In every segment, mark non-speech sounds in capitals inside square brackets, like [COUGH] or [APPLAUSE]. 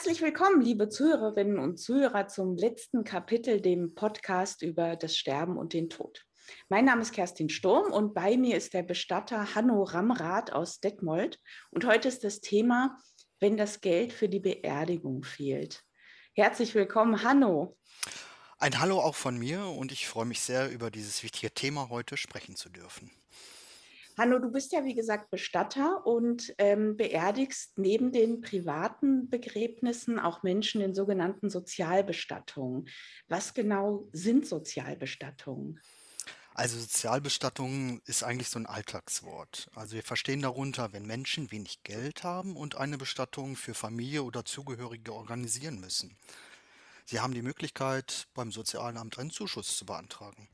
Herzlich willkommen, liebe Zuhörerinnen und Zuhörer, zum letzten Kapitel, dem Podcast über das Sterben und den Tod. Mein Name ist Kerstin Sturm und bei mir ist der Bestatter Hanno Ramrath aus Detmold. Und heute ist das Thema, wenn das Geld für die Beerdigung fehlt. Herzlich willkommen, Hanno. Ein Hallo auch von mir und ich freue mich sehr, über dieses wichtige Thema heute sprechen zu dürfen. Hanno, du bist ja wie gesagt Bestatter und ähm, beerdigst neben den privaten Begräbnissen auch Menschen in sogenannten Sozialbestattungen. Was genau sind Sozialbestattungen? Also Sozialbestattung ist eigentlich so ein Alltagswort. Also wir verstehen darunter, wenn Menschen wenig Geld haben und eine Bestattung für Familie oder Zugehörige organisieren müssen. Sie haben die Möglichkeit, beim Sozialamt einen Zuschuss zu beantragen.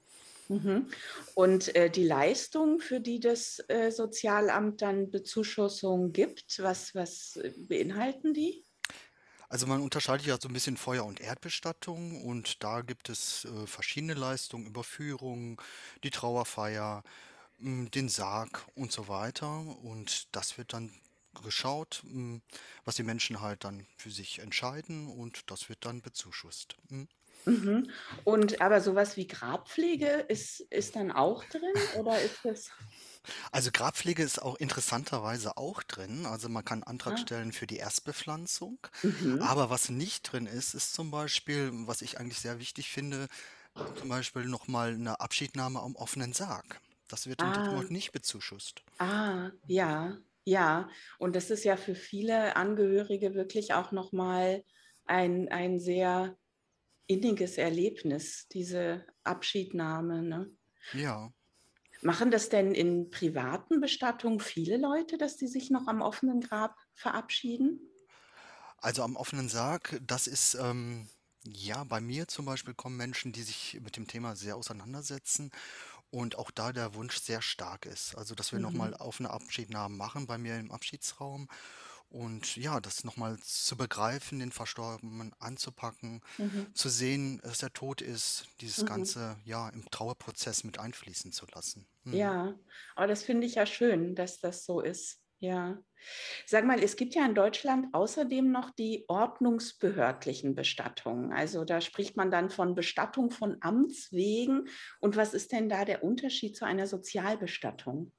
Mhm. Und äh, die Leistung, für die das äh, Sozialamt dann Bezuschussung gibt, was, was äh, beinhalten die? Also man unterscheidet ja so ein bisschen Feuer- und Erdbestattung und da gibt es äh, verschiedene Leistungen, Überführung, die Trauerfeier, mh, den Sarg und so weiter. Und das wird dann geschaut, mh, was die Menschen halt dann für sich entscheiden und das wird dann bezuschusst. Mh. Mhm. Und aber sowas wie Grabpflege ist, ist dann auch drin oder ist das? Also Grabpflege ist auch interessanterweise auch drin. Also man kann Antrag Ah, stellen für die Erstbepflanzung. mhm. Aber was nicht drin ist, ist zum Beispiel, was ich eigentlich sehr wichtig finde, zum Beispiel nochmal eine Abschiednahme am offenen Sarg. Das wird in Ah, Detmold nicht bezuschusst. ah, ja, ja. Und das ist ja für viele Angehörige wirklich auch nochmal ein, ein sehr inniges Erlebnis, diese Abschiednahme, ne? Ja. Machen das denn in privaten Bestattungen viele Leute, dass die sich noch am offenen Grab verabschieden? Also am offenen Sarg, das ist, ähm, ja, bei mir zum Beispiel kommen Menschen, die sich mit dem Thema sehr auseinandersetzen und auch da der Wunsch sehr stark ist. Also, dass wir nochmal Mhm. offene Abschiednahmen machen bei mir im Abschiedsraum und ja, das nochmal zu begreifen, den Verstorbenen anzupacken, Mhm. zu sehen, dass er tot ist, dieses Mhm. Ganze ja im Trauerprozess mit einfließen zu lassen. Mhm. Ja, aber das finde ich ja schön, dass das so ist. Ja. Sag mal, es gibt ja in Deutschland außerdem noch die ordnungsbehördlichen Bestattungen. Also da spricht man dann von Bestattung von Amts wegen. Und was ist denn da der Unterschied zu einer Sozialbestattung?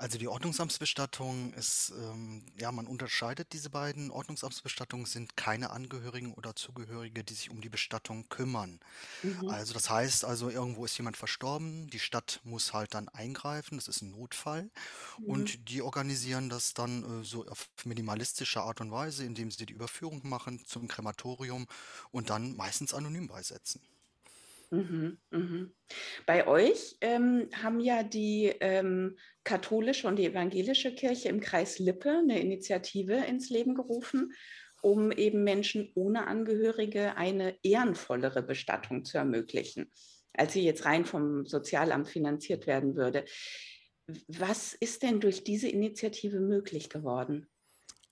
Also die Ordnungsamtsbestattung ist, ähm, ja, man unterscheidet diese beiden. Ordnungsamtsbestattungen sind keine Angehörigen oder Zugehörige, die sich um die Bestattung kümmern. Mhm. Also das heißt also, irgendwo ist jemand verstorben, die Stadt muss halt dann eingreifen, das ist ein Notfall Mhm. und die organisieren das dann äh, so auf minimalistische Art und Weise, indem sie die Überführung machen zum Krematorium und dann meistens anonym beisetzen. Mhm, mhm. Bei euch ähm, haben ja die ähm, katholische und die evangelische Kirche im Kreis Lippe eine Initiative ins Leben gerufen, um eben Menschen ohne Angehörige eine ehrenvollere Bestattung zu ermöglichen, als sie jetzt rein vom Sozialamt finanziert werden würde. Was ist denn durch diese Initiative möglich geworden?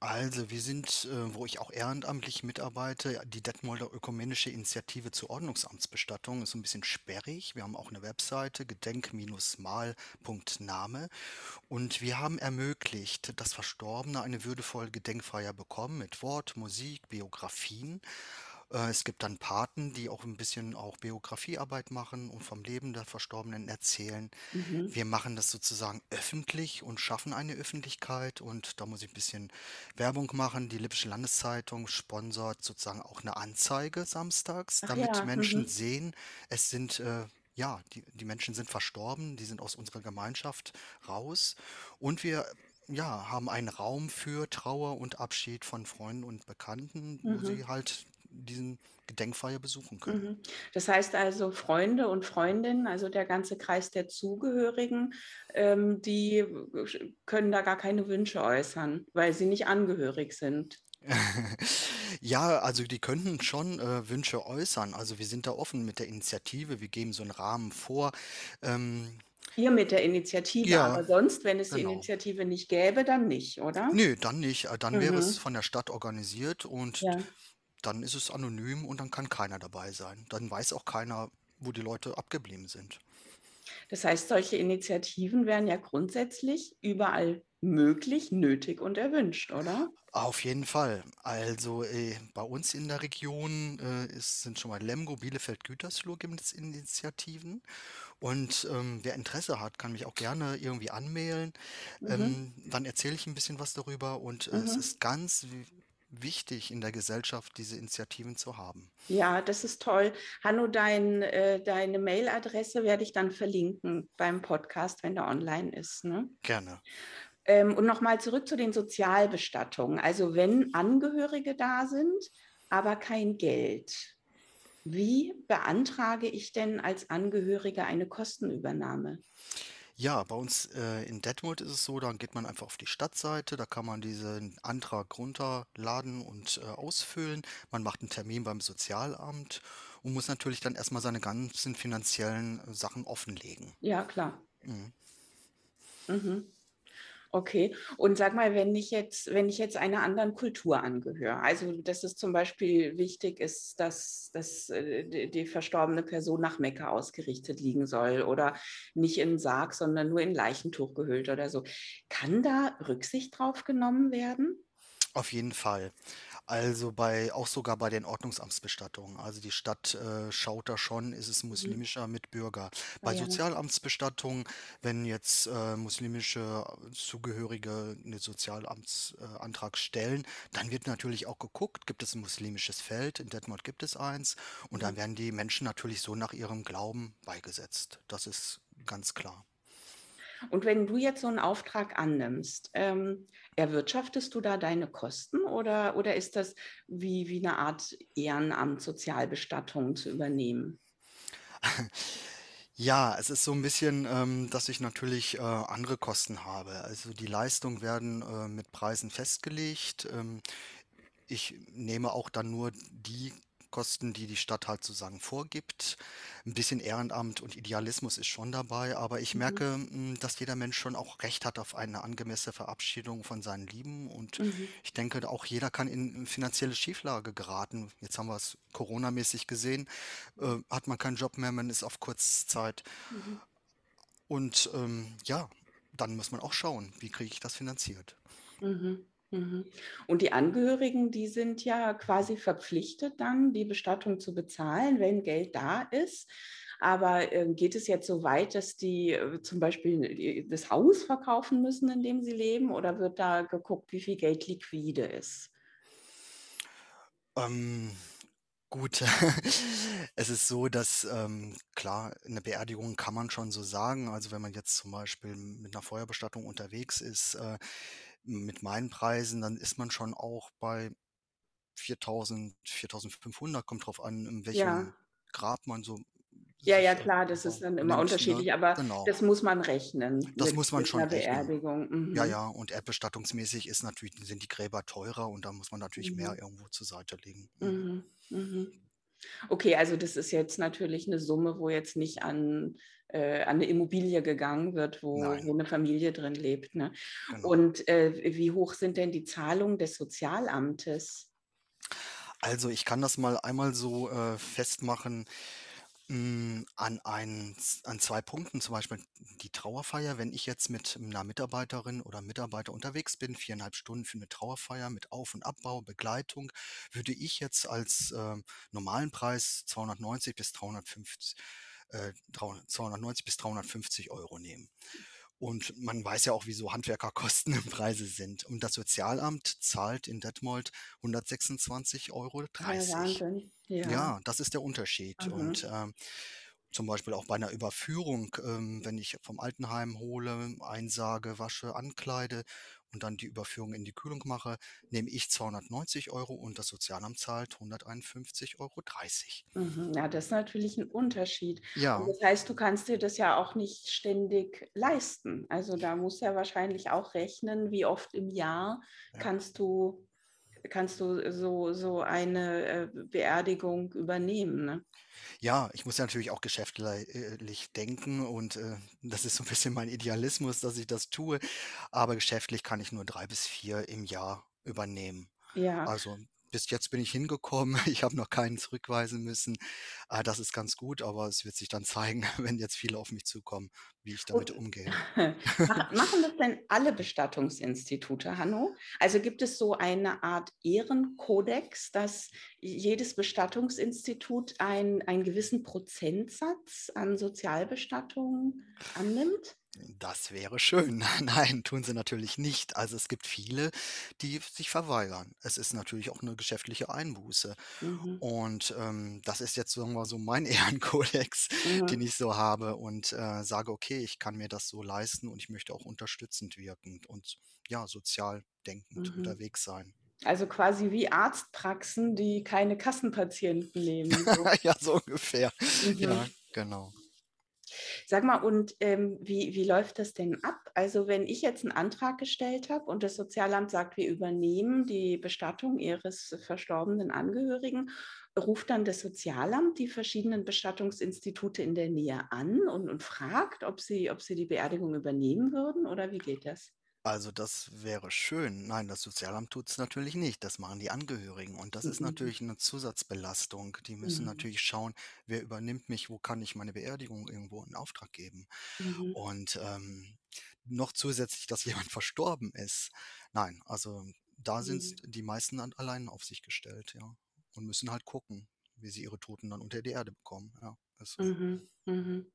Also, wir sind, äh, wo ich auch ehrenamtlich mitarbeite, die Detmolder Ökumenische Initiative zur Ordnungsamtsbestattung ist ein bisschen sperrig. Wir haben auch eine Webseite, gedenk-mal.name. Und wir haben ermöglicht, dass Verstorbene eine würdevolle Gedenkfeier bekommen mit Wort, Musik, Biografien. Äh, Es gibt dann Paten, die auch ein bisschen auch Biografiearbeit machen und vom Leben der Verstorbenen erzählen. Mhm, Wir machen das sozusagen öffentlich und schaffen eine Öffentlichkeit und da muss ich ein bisschen Werbung machen. Die Lippische Landeszeitung sponsort sozusagen auch eine Anzeige samstags, Ach damit ja, Menschen mhm, sehen, es sind äh, ja, die, die Menschen sind verstorben, die sind aus unserer Gemeinschaft raus und wir ja, haben einen Raum für Trauer und Abschied von Freunden und Bekannten, wo mhm. sie halt diesen Gedenkfeier besuchen können. Mhm. Das heißt also, Freunde und Freundinnen, also der ganze Kreis der Zugehörigen, ähm, die können da gar keine Wünsche äußern, weil sie nicht angehörig sind. [LAUGHS] Ja, also die könnten schon äh, Wünsche äußern. Also wir sind da offen mit der Initiative, wir geben so einen Rahmen vor. Ähm, Ihr mit der Initiative, ja, aber sonst, wenn es die genau. Initiative nicht gäbe, dann nicht, oder? Nee, dann nicht. Äh, Dann wäre es Mhm. von der Stadt organisiert und Ja. Dann ist es anonym und dann kann keiner dabei sein. Dann weiß auch keiner, wo die Leute abgeblieben sind. Das heißt, solche Initiativen wären ja grundsätzlich überall möglich, nötig und erwünscht, oder? Auf jeden Fall. Also äh, bei uns in der Region äh, ist, sind schon mal Lemgo, Bielefeld, Gütersloh gibt es Initiativen. Und ähm, wer Interesse hat, kann mich auch gerne irgendwie anmailen. Mhm, Ähm, dann erzähle ich ein bisschen was darüber. Und äh, es mhm. ist ganz wichtig in der Gesellschaft, diese Initiativen zu haben. Ja, das ist toll. Hanno, dein, äh, deine Mailadresse werde ich dann verlinken beim Podcast, wenn der online ist. Ne? Gerne. Ähm, und nochmal zurück zu den Sozialbestattungen. Also wenn Angehörige da sind, aber kein Geld, wie beantrage ich denn als Angehöriger eine Kostenübernahme? Ja, bei uns äh, in Detmold ist es so, dann geht man einfach auf die Stadtseite, da kann man diesen Antrag runterladen und äh, ausfüllen. Man macht einen Termin beim Sozialamt und muss natürlich dann erstmal seine ganzen finanziellen äh, Sachen offenlegen. Ja, klar. Mhm. Mhm. Okay. Und sag mal, wenn ich jetzt, wenn ich jetzt einer anderen Kultur angehöre, also dass es zum Beispiel wichtig ist, dass, dass äh, die, verstorbene Person nach Mekka ausgerichtet liegen soll oder nicht in Sarg, sondern nur in Leichentuch gehüllt oder so, kann da Rücksicht drauf genommen werden? Auf jeden Fall. Also bei, auch sogar bei den Ordnungsamtsbestattungen. Also die Stadt äh, schaut da schon, ist es Mhm. muslimischer Mitbürger. Ah Bei ja. Sozialamtsbestattungen, wenn jetzt äh, muslimische Zugehörige einen Sozialamtsantrag äh, Antrag stellen, dann wird natürlich auch geguckt, gibt es ein muslimisches Feld, in Detmold gibt es eins, und dann werden die Menschen natürlich so nach ihrem Glauben beigesetzt. Das ist ganz klar. Und wenn du jetzt so einen Auftrag annimmst, ähm, erwirtschaftest du da deine Kosten oder, oder ist das wie, wie eine Art Ehrenamt, Sozialbestattung zu übernehmen? [LAUGHS] Ja, es ist so ein bisschen, ähm, dass ich natürlich, äh, andere Kosten habe. Also, die Leistungen werden, äh, mit Preisen festgelegt. Ähm, ich nehme auch dann nur die Kosten, die die Stadt halt sozusagen vorgibt. Ein bisschen Ehrenamt und Idealismus ist schon dabei, aber ich Mhm. merke, hm, dass jeder Mensch schon auch Recht hat auf eine angemessene Verabschiedung von seinen Lieben und Mhm. ich denke, auch jeder kann in finanzielle Schieflage geraten. Jetzt haben wir es Corona-mäßig gesehen, äh, hat man keinen Job mehr, man ist auf Kurzzeit Mhm. und, ähm, ja, dann muss man auch schauen, wie kriege ich das finanziert? Mhm. Mhm. Und die Angehörigen, die sind ja quasi verpflichtet dann, die Bestattung zu bezahlen, wenn Geld da ist. Aber äh, geht es jetzt so weit, dass die äh, zum Beispiel äh, das Haus verkaufen müssen, in dem sie leben? Oder wird da geguckt, wie viel Geld liquide ist? Ähm, gut, [LAUGHS] es ist so, dass, ähm, klar, eine Beerdigung kann man schon so sagen. Also, wenn man jetzt zum Beispiel mit einer Feuerbestattung unterwegs ist, äh, mit meinen Preisen, dann ist man schon auch bei 4.000, 4.500, kommt drauf an, in welchem Ja. Grab man so Ja, ja, äh, klar, das ist genau, dann immer nimmt, ne? unterschiedlich, aber Genau. das muss man rechnen Das mit, muss man schon rechnen. Beerdigung. Ja, Mhm. ja, und erdbestattungsmäßig ist natürlich sind die Gräber teurer und da muss man natürlich mehr Mhm. irgendwo zur Seite legen. Mhm. Mhm. Mhm. Okay, also das ist jetzt natürlich eine Summe, wo jetzt nicht an, äh, an eine Immobilie gegangen wird, wo, wo eine Familie drin lebt. Ne? genau. Und äh, wie hoch sind denn die Zahlungen des Sozialamtes? Also, ich kann das mal einmal so, äh, festmachen, hm, an ein an 2 Punkten, zum Beispiel die Trauerfeier. Wenn ich jetzt mit einer Mitarbeiterin oder Mitarbeiter unterwegs bin, 4,5 Stunden für eine Trauerfeier mit Auf und Abbau, Begleitung, würde ich jetzt als, ähm, normalen Preis 290 bis 350 äh, 300 290 bis 350 Euro nehmen. Und man weiß ja auch, wie so Handwerkerkosten [LAUGHS] im Preise sind. Und das Sozialamt zahlt in Detmold 126,30 Euro. Ja. Ja. Das ist der Unterschied. Und Mhm. ähm, zum Beispiel auch bei einer Überführung, ähm, wenn ich vom Altenheim hole, einsage, wasche, ankleide und dann die Überführung in die Kühlung mache, nehme ich 290 Euro und das Sozialamt zahlt 151,30 Euro. Mhm. Ja, das ist natürlich ein Unterschied. Und Ja, das heißt, du kannst dir das ja auch nicht ständig leisten. Also da musst du ja wahrscheinlich auch rechnen, wie oft im Jahr ja. kannst du, kannst du so, so eine äh, Beerdigung übernehmen. Ne? Ja, ich muss ja natürlich auch geschäftlich denken und äh, das ist so ein bisschen mein Idealismus, dass ich das tue. Aber geschäftlich kann ich nur drei bis vier im Jahr übernehmen. Ja, Also bis jetzt bin ich hingekommen. [LAUGHS] Ich habe noch keinen zurückweisen müssen. Ah, das ist ganz gut, aber es wird sich dann zeigen, [LAUGHS] wenn jetzt viele auf mich zukommen, wie ich damit Und umgehe. [LAUGHS] mach machen das denn alle Bestattungsinstitute, Hanno? Also gibt es so eine Art Ehrenkodex, dass jedes Bestattungsinstitut ein einen gewissen Prozentsatz an Sozialbestattung annimmt? Das wäre schön. [LAUGHS] Nein, tun sie natürlich nicht. Also es gibt viele, die sich verweigern. Es ist natürlich auch eine geschäftliche Einbuße. Mhm, Und, ähm, das ist jetzt, sagen wir so, mein [LAUGHS] Ehrenkodex, den mhm, ich so habe und, äh, sage: „Okay, ich kann mir das so leisten und ich möchte auch unterstützend wirken und, ja, sozial denkend mhm. unterwegs sein.“ Also quasi wie Arztpraxen, die keine Kassenpatienten nehmen, so. [LAUGHS] Ja, so ungefähr. Ja, Mhm. genau. Sag mal, und ähm, wie, wie läuft das denn ab? Also wenn ich jetzt einen Antrag gestellt habe und das Sozialamt sagt, wir übernehmen die Bestattung Ihres verstorbenen Angehörigen, ruft dann das Sozialamt die verschiedenen Bestattungsinstitute in der Nähe an und, und fragt, ob sie, ob sie die Beerdigung übernehmen würden oder wie geht das? Also, das wäre schön. Nein, das Sozialamt tut es natürlich nicht. Das machen die Angehörigen und das ist Mhm. natürlich eine Zusatzbelastung. Die müssen Mhm. natürlich schauen, wer übernimmt mich, wo kann ich meine Beerdigung irgendwo in Auftrag geben? Mhm. Und, ähm, noch zusätzlich, dass [LAUGHS] jemand verstorben ist. Nein, also, da sind Mhm. die meisten dann allein auf sich gestellt, ja, und müssen halt gucken, wie sie ihre Toten dann unter die Erde bekommen. Ja, ist so. Mhm. Mhm.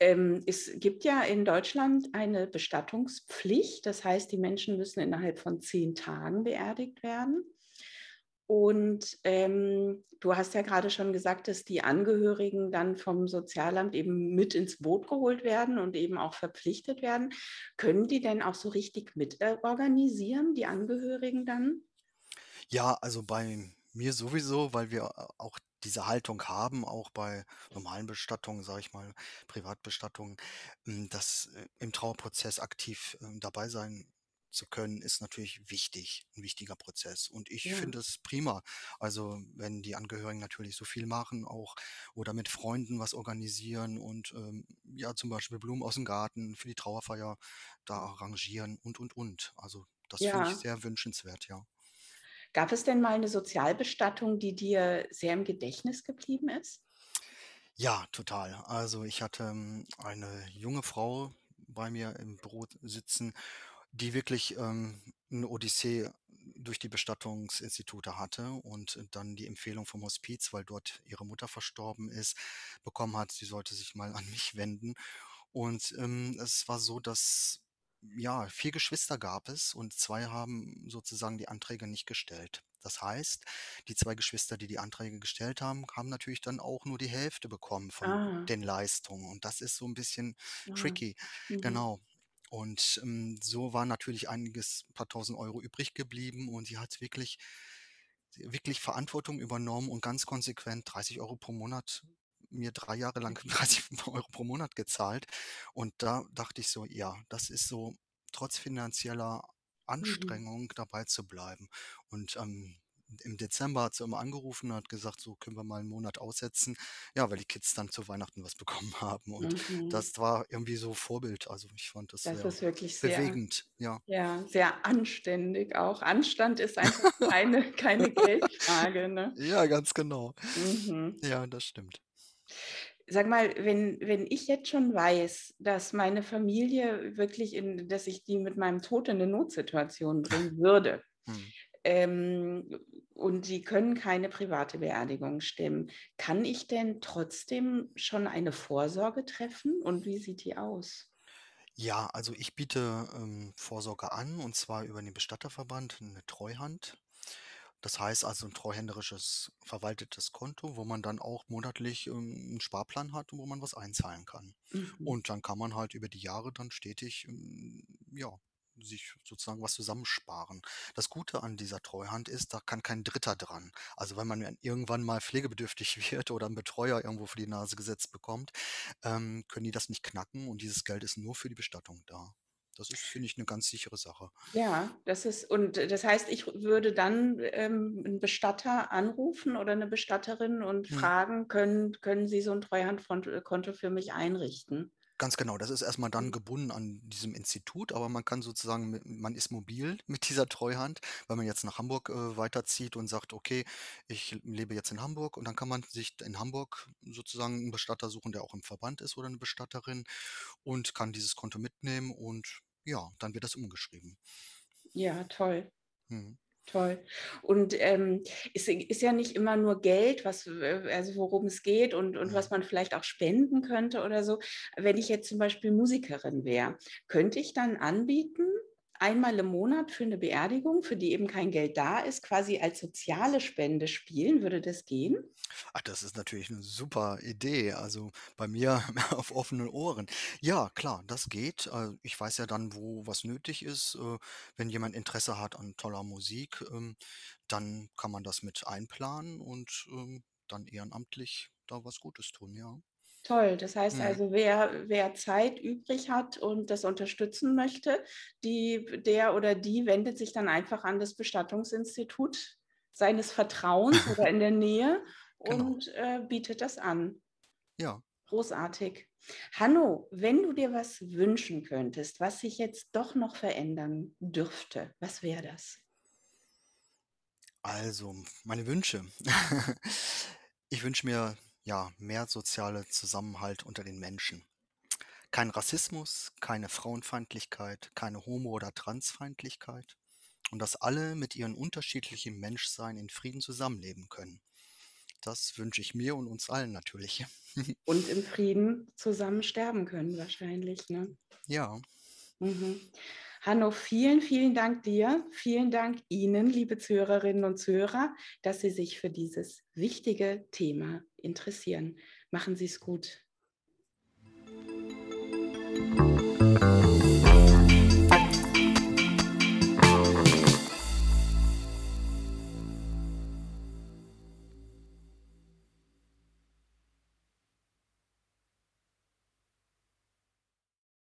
Ähm, es gibt ja in Deutschland eine Bestattungspflicht. Das heißt, die Menschen müssen innerhalb von 10 Tagen beerdigt werden. Und, ähm, du hast ja gerade schon gesagt, dass die Angehörigen dann vom Sozialamt eben mit ins Boot geholt werden und eben auch verpflichtet werden. Können die denn auch so richtig mit, äh, organisieren, die Angehörigen dann? Ja, also bei mir sowieso, weil wir auch diese Haltung haben, auch bei normalen Bestattungen, sage ich mal, Privatbestattungen, hm, dass, äh, im Trauerprozess aktiv, ähm, dabei sein zu können, ist natürlich wichtig, ein wichtiger Prozess. Und ich Ja, finde es prima. Also, wenn die Angehörigen natürlich so viel machen auch oder mit Freunden was organisieren und, ähm, ja, zum Beispiel Blumen aus dem Garten für die Trauerfeier da arrangieren und, und, und. Also, das finde ich ja. sehr wünschenswert, ja. Gab es denn mal eine Sozialbestattung, die dir sehr im Gedächtnis geblieben ist? Ja, total. Also, ich hatte, hm, eine junge Frau bei mir im Büro sitzen, die wirklich, ähm, 'ne Odyssee durch die Bestattungsinstitute hatte und dann die Empfehlung vom Hospiz, weil dort ihre Mutter verstorben ist, bekommen hat, sie sollte sich mal an mich wenden. Und, ähm, es war so, dass, ja, 4 Geschwister gab es und 2 haben sozusagen die Anträge nicht gestellt. Das heißt, die 2 Geschwister, die die Anträge gestellt haben, haben natürlich dann auch nur die Hälfte bekommen von Ah, den Leistungen und das ist so 'n bisschen ah. tricky. Mhm. Genau. Und, ähm, so war natürlich einiges paar Tausend Euro übrig geblieben und sie hat wirklich wirklich Verantwortung übernommen und ganz konsequent 30 Euro pro Monat mir 3 Jahre lang [LAUGHS] 30 Euro pro Monat gezahlt. Und da dachte ich so: „Ja, das ist so trotz finanzieller Mhm. Anstrengung dabei zu bleiben.“ Und, ähm, im Dezember hat sie immer angerufen und hat gesagt: „So, können wir mal einen Monat aussetzen?“ Ja, weil die Kids dann zu Weihnachten was [LAUGHS] bekommen haben und Mhm. das war irgendwie so Vorbild. Also, ich fand das Das sehr ist wirklich sehr bewegend, ja. ja, sehr anständig auch. Anstand ist [LAUGHS] einfach keine keine Geldfrage, ne? Ja, ganz genau. Mhm. Ja, das stimmt. Sag mal, wenn wenn ich jetzt schon weiß, dass meine Familie wirklich in dass ich die mit meinem Tod in 'ne Notsituation bringen würde, Mhm. ähm, und die können keine private Beerdigung stemmen, kann ich denn trotzdem schon eine Vorsorge treffen und wie sieht die aus? Ja, also ich biete, ähm, Vorsorge an und zwar über den Bestatterverband, eine Treuhand. Das heißt also ein treuhänderisches verwaltetes Konto, wo man dann auch monatlich, ähm, 'n Sparplan hat und wo man was einzahlen kann. Mhm. Und dann kann man halt über die Jahre dann stetig, hm, ja, sich sozusagen was zusammensparen. Das Gute an dieser Treuhand ist, da kann kein Dritter dran. Also, wenn man dann irgendwann mal pflegebedürftig [LAUGHS] wird oder 'n Betreuer irgendwo vor die Nase gesetzt bekommt, ähm, können die das nicht knacken und dieses Geld ist nur für die Bestattung da. Das ist, finde ich, eine ganz sichere Sache. Ja, das ist und das heißt, ich würde dann, ähm, 'n Bestatter anrufen oder 'ne Bestatterin und Mhm. fragen: „Können können Sie so 'n Treuhandfront äh, Konto für mich einrichten?“ Ganz genau. Das ist erstmal dann Mhm. gebunden an diesem Institut, aber man kann sozusagen man ist mobil [LAUGHS] mit dieser Treuhand. Wenn man jetzt nach Hamburg, äh, weiterzieht und sagt: „Okay, ich lebe jetzt in Hamburg“, und dann kann man sich in Hamburg sozusagen 'n Bestatter suchen, der auch im Verband ist oder 'ne Bestatterin und kann dieses Konto mitnehmen und ja, dann wird das umgeschrieben. Ja, toll. Mhm. Toll. Und, ähm, ist ist ja nicht immer nur Geld, was äh, also worum es geht und und was Mhm. man vielleicht auch spenden könnte oder so. Wenn ich jetzt zum Beispiel Musikerin wäre, könnte ich dann anbieten, einmal im Monat für 'ne Beerdigung, für die eben kein Geld da ist, quasi als soziale Spende spielen? Würde das gehen? Ah, das ist natürlich 'ne super Idee, also bei mir [LAUGHS] auf offenen Ohren. Ja, klar, das geht. Äh, ich weiß ja dann, wo was nötig ist. Äh, wenn jemand Interesse hat an toller Musik, ähm, dann kann man das mit einplanen und, ähm, dann ehrenamtlich da was Gutes tun, ja. Toll. Das heißt Mhm. also, wer wer Zeit übrig hat und das unterstützen möchte, die der oder die wendet sich dann einfach an das Bestattungsinstitut seines Vertrauens oder in der Nähe [LAUGHS] Genau. und, äh, bietet das an. Ja. Großartig. Hanno, wenn du dir was wünschen könntest, was sich jetzt doch noch verändern dürfte, was wäre das? Also, meine Wünsche. [LAUGHS] Ich wünsche mir, ja, mehr soziale Zusammenhalt unter den Menschen. Kein Rassismus, keine Frauenfeindlichkeit, keine Homo oder Transfeindlichkeit und dass alle mit ihren unterschiedlichen Menschsein in Frieden zusammenleben können. Das wünsche ich mir und uns allen natürlich. [LAUGHS] Und im Frieden zusammen sterben können wahrscheinlich, ne? Ja. Mhm. Hanno, vielen, vielen Dank dir. Vielen Dank Ihnen, liebe Zuhörerinnen und Zuhörer, dass Sie sich für dieses wichtige Thema interessieren. Machen Sie's gut.